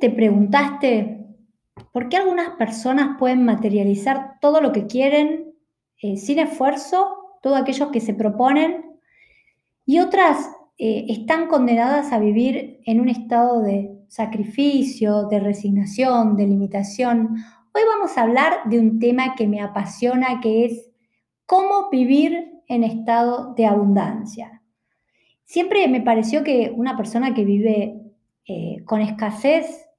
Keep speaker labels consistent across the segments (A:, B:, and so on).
A: te preguntaste por qué algunas personas pueden materializar todo lo que quieren eh, sin esfuerzo, todo aquello que se proponen, y otras eh, están condenadas a vivir en un estado de sacrificio, de resignación, de limitación? Hoy vamos a hablar de un tema que me apasiona, que es cómo vivir en estado de abundancia. Siempre me pareció que una persona que vive eh, con escasez,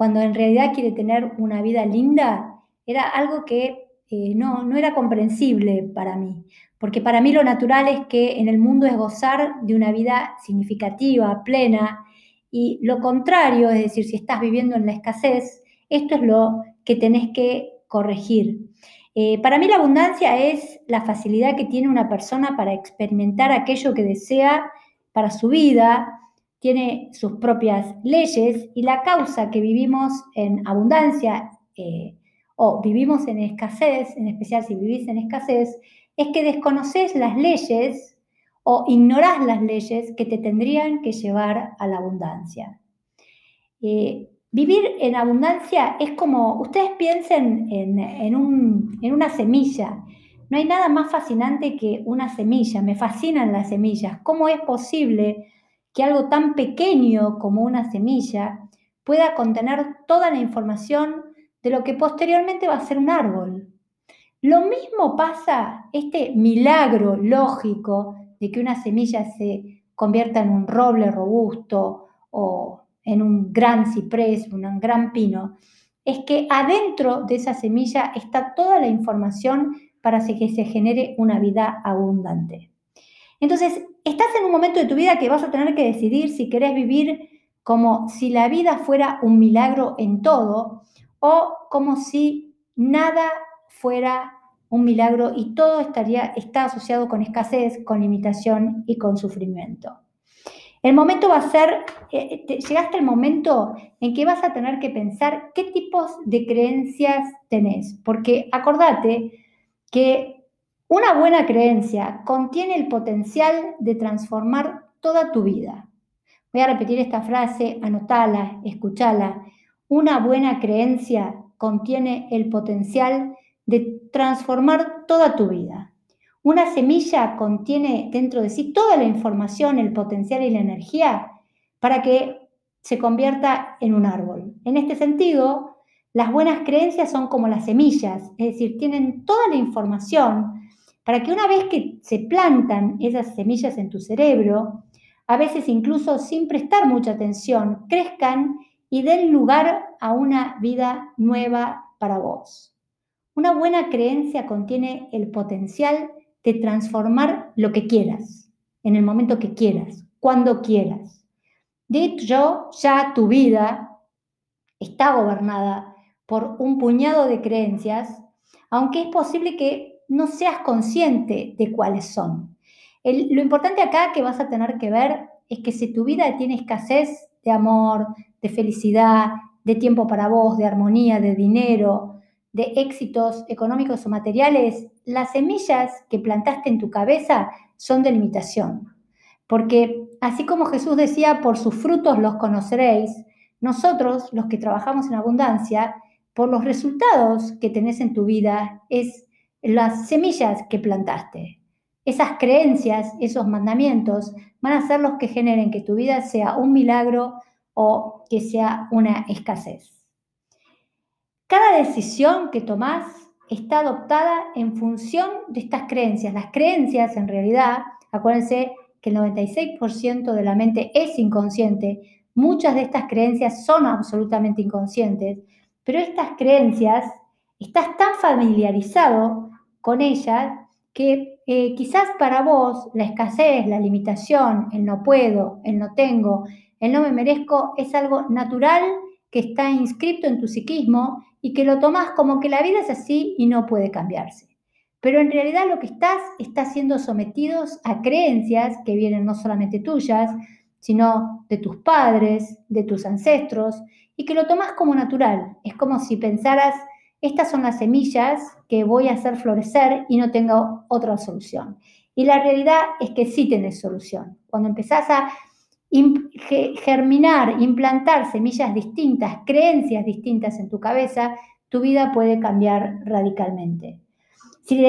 A: cuando en realidad quiere tener una vida linda, era algo que eh, no, no era comprensible para mí, porque para mí lo natural es que en el mundo es gozar de una vida significativa, plena, y lo contrario, es decir, si estás viviendo en la escasez, esto es lo que tenés que corregir. Eh, para mí la abundancia es la facilidad que tiene una persona para experimentar aquello que desea para su vida, tiene sus propias leyes y la causa que vivimos en abundancia eh, o vivimos en escasez, en especial si vivís en escasez, es que desconoces las leyes o ignorás las leyes que te tendrían que llevar a la abundancia. Eh, Vivir en abundancia es como, ustedes piensen en, una semilla. No hay nada más fascinante que una semilla. Me fascinan las semillas. ¿Cómo es posible que algo tan pequeño como una semilla pueda contener toda la información de lo que posteriormente va a ser un árbol? Lo mismo pasa, este milagro lógico de que una semilla se convierta en un roble robusto o en un gran ciprés, un gran pino, es que adentro de esa semilla está toda la información para que se genere una vida abundante. Entonces, estás en un momento de tu vida que vas a tener que decidir si querés vivir como si la vida fuera un milagro en todo o como si nada fuera un milagro y todo estaría está asociado con escasez, con limitación y con sufrimiento. El momento va a ser, eh, llegaste al momento en que vas a tener que pensar qué tipos de creencias tenés, porque acordate que una buena creencia contiene el potencial de transformar toda tu vida. Voy a repetir esta frase, anotala, escúchala. Una buena creencia contiene el potencial de transformar toda tu vida. Una semilla contiene dentro de sí toda la información, el potencial y la energía para que se convierta en un árbol. En este sentido, las buenas creencias son como las semillas, es decir, tienen toda la información para que una vez que se plantan esas semillas en tu cerebro, a veces incluso sin prestar mucha atención, crezcan y den lugar a una vida nueva para vos. Una buena creencia contiene el potencial de transformar lo que quieras, en el momento que quieras, cuando quieras. De hecho, ya tu vida está gobernada por un puñado de creencias, aunque es posible que no seas consciente de cuáles son. lo importante acá que vas a tener que ver es que si tu vida tiene escasez de amor, de felicidad, de tiempo para vos, de armonía, de dinero, de éxitos económicos o materiales, las semillas que plantaste en tu cabeza son de limitación. Porque así como Jesús decía, por sus frutos los conoceréis, nosotros, los que trabajamos en abundancia, por los resultados que tenés en tu vida, es las semillas que plantaste. Esas creencias, esos mandamientos, van a ser los que generen que tu vida sea un milagro o que sea una escasez. Cada decisión que tomás está adoptada en función de estas creencias. Las creencias, en realidad, acuérdense que el 96% de la mente es inconsciente. Muchas de estas creencias son absolutamente inconscientes, pero estas creencias, estás tan familiarizado con ellas que eh, quizás para vos la escasez, la limitación, el no puedo, el no tengo, el no me merezco es algo natural que está inscrito en tu psiquismo y que lo tomas como que la vida es así y no puede cambiarse. Pero en realidad lo que estás, estás siendo sometidos a creencias que vienen no solamente tuyas, sino de tus padres, de tus ancestros, y que lo tomas como natural. Es como si pensaras, estas son las semillas que voy a hacer florecer y no tengo otra solución. Y la realidad es que sí tienes solución. Cuando empezás a germinar, implantar semillas distintas, creencias distintas en tu cabeza, tu vida puede cambiar radicalmente. Si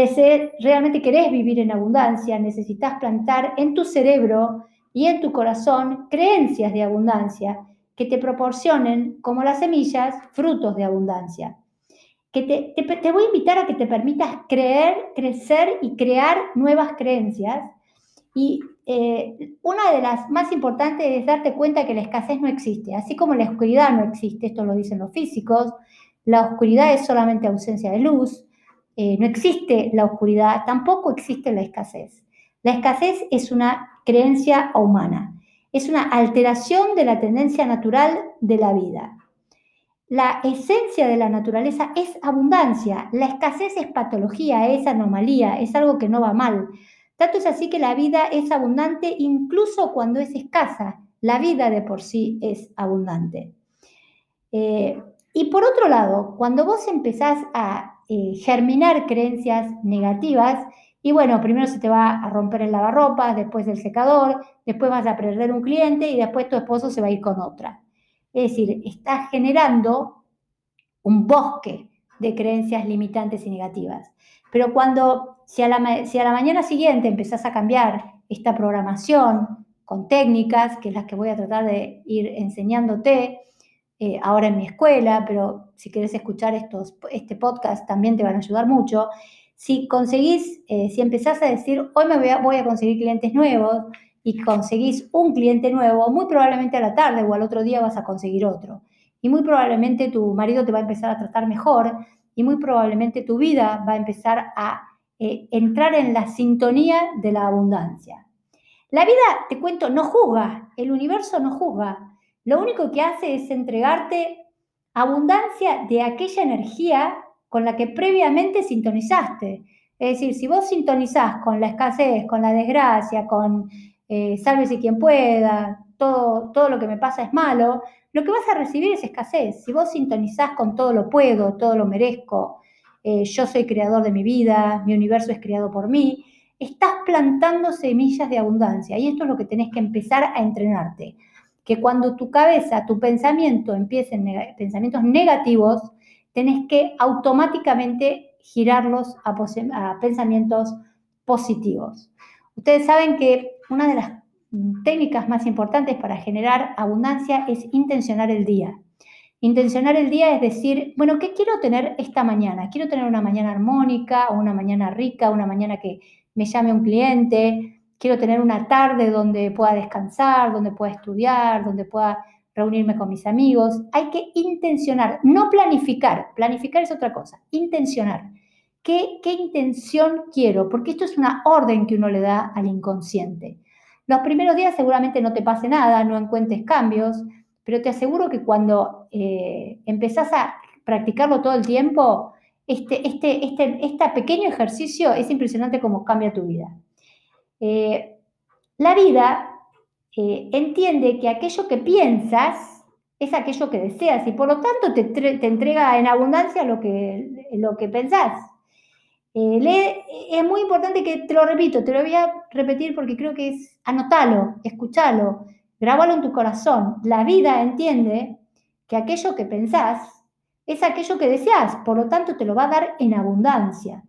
A: realmente querés vivir en abundancia, necesitas plantar en tu cerebro y en tu corazón creencias de abundancia que te proporcionen, como las semillas, frutos de abundancia. Que te, voy a invitar a que te permitas creer, crecer y crear nuevas creencias. Y eh, una de las más importantes es darte cuenta que la escasez no existe, así como la oscuridad no existe, esto lo dicen los físicos, la oscuridad es solamente ausencia de luz, eh, no existe la oscuridad, tampoco existe la escasez. La escasez es una creencia humana, es una alteración de la tendencia natural de la vida. La esencia de la naturaleza es abundancia, la escasez es patología, es anomalía, es algo que no va mal. Tanto es así que la vida es abundante incluso cuando es escasa. La vida de por sí es abundante. Eh, y por otro lado, cuando vos empezás a eh, germinar creencias negativas, y bueno, primero se te va a romper el lavarropas, después el secador, después vas a perder un cliente y después tu esposo se va a ir con otra. Es decir, estás generando un bosque de creencias limitantes y negativas. Pero cuando, si a la, mañana siguiente empezás a cambiar esta programación con técnicas, que es las que voy a tratar de ir enseñándote, eh, ahora en mi escuela, pero si quieres escuchar estos, este podcast también te van a ayudar mucho. Si conseguís, eh, si empezás a decir, hoy me voy a conseguir clientes nuevos y conseguís un cliente nuevo, muy probablemente a la tarde o al otro día vas a conseguir otro. Y muy probablemente tu marido te va a empezar a tratar mejor y muy probablemente tu vida va a empezar a eh, entrar en la sintonía de la abundancia. La vida, te cuento, no juzga, el universo no juzga, lo único que hace es entregarte abundancia de aquella energía con la que previamente sintonizaste. Es decir, si vos sintonizás con la escasez, con la desgracia, con eh, sálvese quien pueda, todo, todo lo que me pasa es malo, lo que vas a recibir es escasez. Si vos sintonizás con todo lo puedo, todo lo merezco, eh, yo soy creador de mi vida, mi universo es creado por mí, estás plantando semillas de abundancia y esto es lo que tenés que empezar a entrenarte que cuando tu cabeza, tu pensamiento empiecen pensamientos negativos, tenés que automáticamente girarlos a pensamientos positivos. Ustedes saben que una de las técnicas más importantes para generar abundancia es intencionar el día. Intencionar el día es decir, bueno, ¿qué quiero tener esta mañana? Quiero tener una mañana armónica, una mañana rica, una mañana que me llame un cliente, quiero tener una tarde donde pueda descansar, donde pueda estudiar, donde pueda reunirme con mis amigos. Hay que intencionar, no planificar. Planificar es otra cosa, intencionar. ¿Qué, ¿Qué intención quiero? Porque esto es una orden que uno le da al inconsciente. Los primeros días seguramente no te pase nada, no encuentres cambios, pero te aseguro que cuando eh, empezás a practicarlo todo el tiempo, este, este, este, este pequeño ejercicio es impresionante cómo cambia tu vida. Eh, la vida eh, entiende que aquello que piensas es aquello que deseas y por lo tanto te, entrega en abundancia lo que, lo que pensás. Eh, es muy importante que te lo repito, te lo voy a repetir porque creo que es anótalo, escúchalo, grábalo en tu corazón. La vida entiende que aquello que pensás es aquello que deseas, por lo tanto te lo va a dar en abundancia.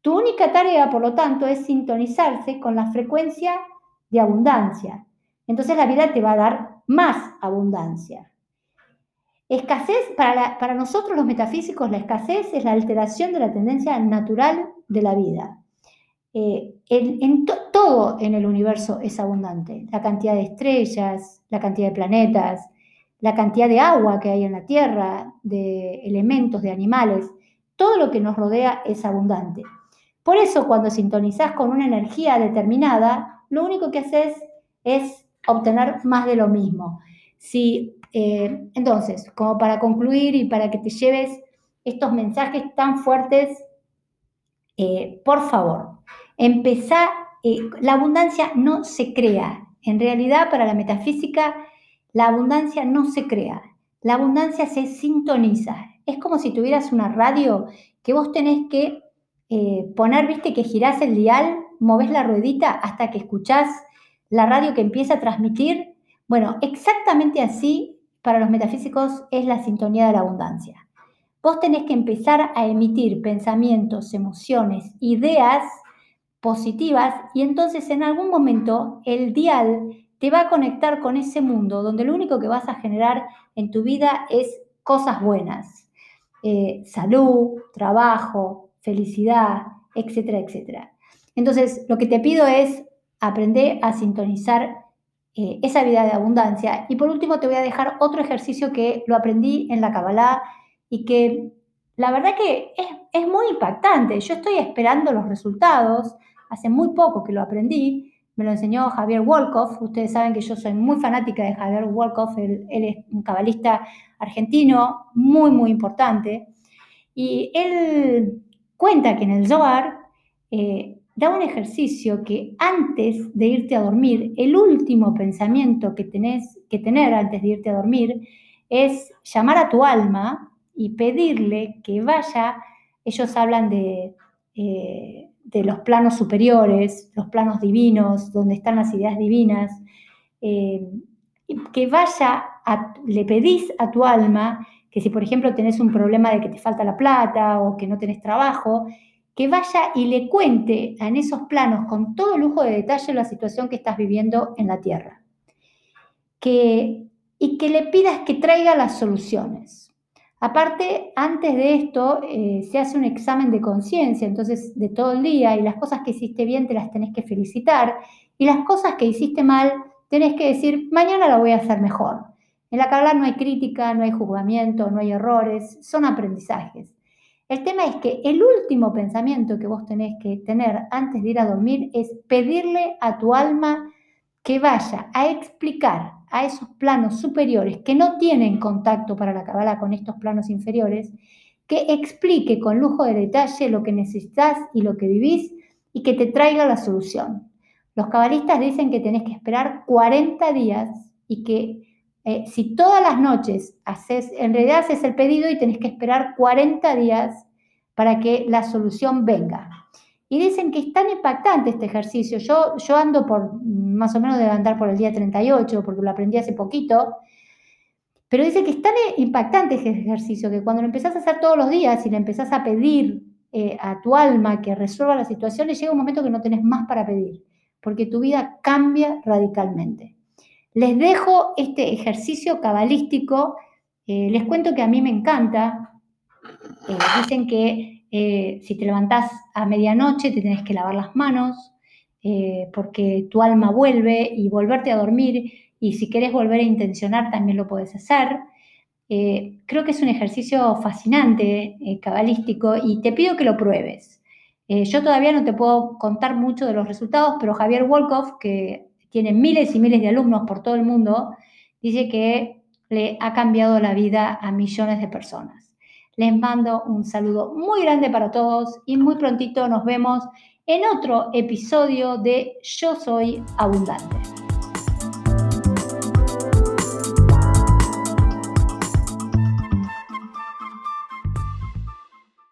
A: Tu única tarea, por lo tanto, es sintonizarse con la frecuencia de abundancia. Entonces la vida te va a dar más abundancia. Escasez, para, nosotros los metafísicos, la escasez es la alteración de la tendencia natural de la vida. Eh, en, todo en el universo es abundante. La cantidad de estrellas, la cantidad de planetas, la cantidad de agua que hay en la Tierra, de elementos, de animales, todo lo que nos rodea es abundante. Por eso cuando sintonizás con una energía determinada, lo único que haces es obtener más de lo mismo. Si, eh, entonces, como para concluir y para que te lleves estos mensajes tan fuertes, eh, por favor, empezá, eh, la abundancia no se crea. En realidad, para la metafísica, la abundancia no se crea. La abundancia se sintoniza. Es como si tuvieras una radio que vos tenés que poner, viste, que girás el dial, moves la ruedita hasta que escuchás la radio que empieza a transmitir. Bueno, exactamente así para los metafísicos es la sintonía de la abundancia. Vos tenés que empezar a emitir pensamientos, emociones, ideas positivas y entonces en algún momento el dial te va a conectar con ese mundo donde lo único que vas a generar en tu vida es cosas buenas, eh, salud, trabajo, felicidad, etcétera, etcétera. Entonces, lo que te pido es aprender a sintonizar eh, esa vida de abundancia. Y por último, te voy a dejar otro ejercicio que lo aprendí en la Kabbalah y que la verdad que es, muy impactante. Yo estoy esperando los resultados. Hace muy poco que lo aprendí me lo enseñó Javier Wolkoff. Ustedes saben que yo soy muy fanática de Javier Wolkoff, él, es un cabalista argentino muy, muy importante. Y él cuenta que en el Zohar eh, da un ejercicio que antes de irte a dormir, el último pensamiento que tenés que tener antes de irte a dormir es llamar a tu alma y pedirle que vaya, ellos hablan de... Eh, de los planos superiores, los planos divinos, donde están las ideas divinas, eh, que vaya, le pedís a tu alma que si por ejemplo tenés un problema de que te falta la plata o que no tenés trabajo, que vaya y le cuente en esos planos con todo lujo de detalle la situación que estás viviendo en la tierra. Que, y que le pidas que traiga las soluciones. Aparte, antes de esto eh, se hace un examen de conciencia, entonces de todo el día, y las cosas que hiciste bien te las tenés que felicitar, y las cosas que hiciste mal tenés que decir, mañana la voy a hacer mejor. En la Kabbalah no hay crítica, no hay juzgamiento, no hay errores, son aprendizajes. El tema es que el último pensamiento que vos tenés que tener antes de ir a dormir es pedirle a tu alma que vaya a explicar a esos planos superiores que no tienen contacto para la cabala con estos planos inferiores, que explique con lujo de detalle lo que necesitas y lo que vivís y que te traiga la solución. Los cabalistas dicen que tenés que esperar 40 días y que eh, si todas las noches haces, en realidad haces el pedido y tenés que esperar 40 días para que la solución venga. Y dicen que es tan impactante este ejercicio. Yo, yo ando por, más o menos de andar por el día 38, porque lo aprendí hace poquito, pero dice que es tan impactante este ejercicio que cuando lo empezás a hacer todos los días y le empezás a pedir eh, a tu alma que resuelva las situaciones, llega un momento que no tenés más para pedir, porque tu vida cambia radicalmente. Les dejo este ejercicio cabalístico. Eh, les cuento que a mí me encanta. Eh, dicen que eh, si te levantás a medianoche, te que lavar las manos, porque tu alma vuelve y volverte a dormir, y si querés volver a intencionar, también lo puedes hacer. Creo que es un ejercicio fascinante, cabalístico, y te pido que lo pruebes. yo todavía no te puedo contar mucho de los resultados, pero Javier Wolkoff, que tiene miles y miles de alumnos por todo el mundo, dice que le ha cambiado la vida a millones de personas. Les mando un saludo muy grande para todos y muy prontito nos vemos en otro episodio de Yo Soy Abundante.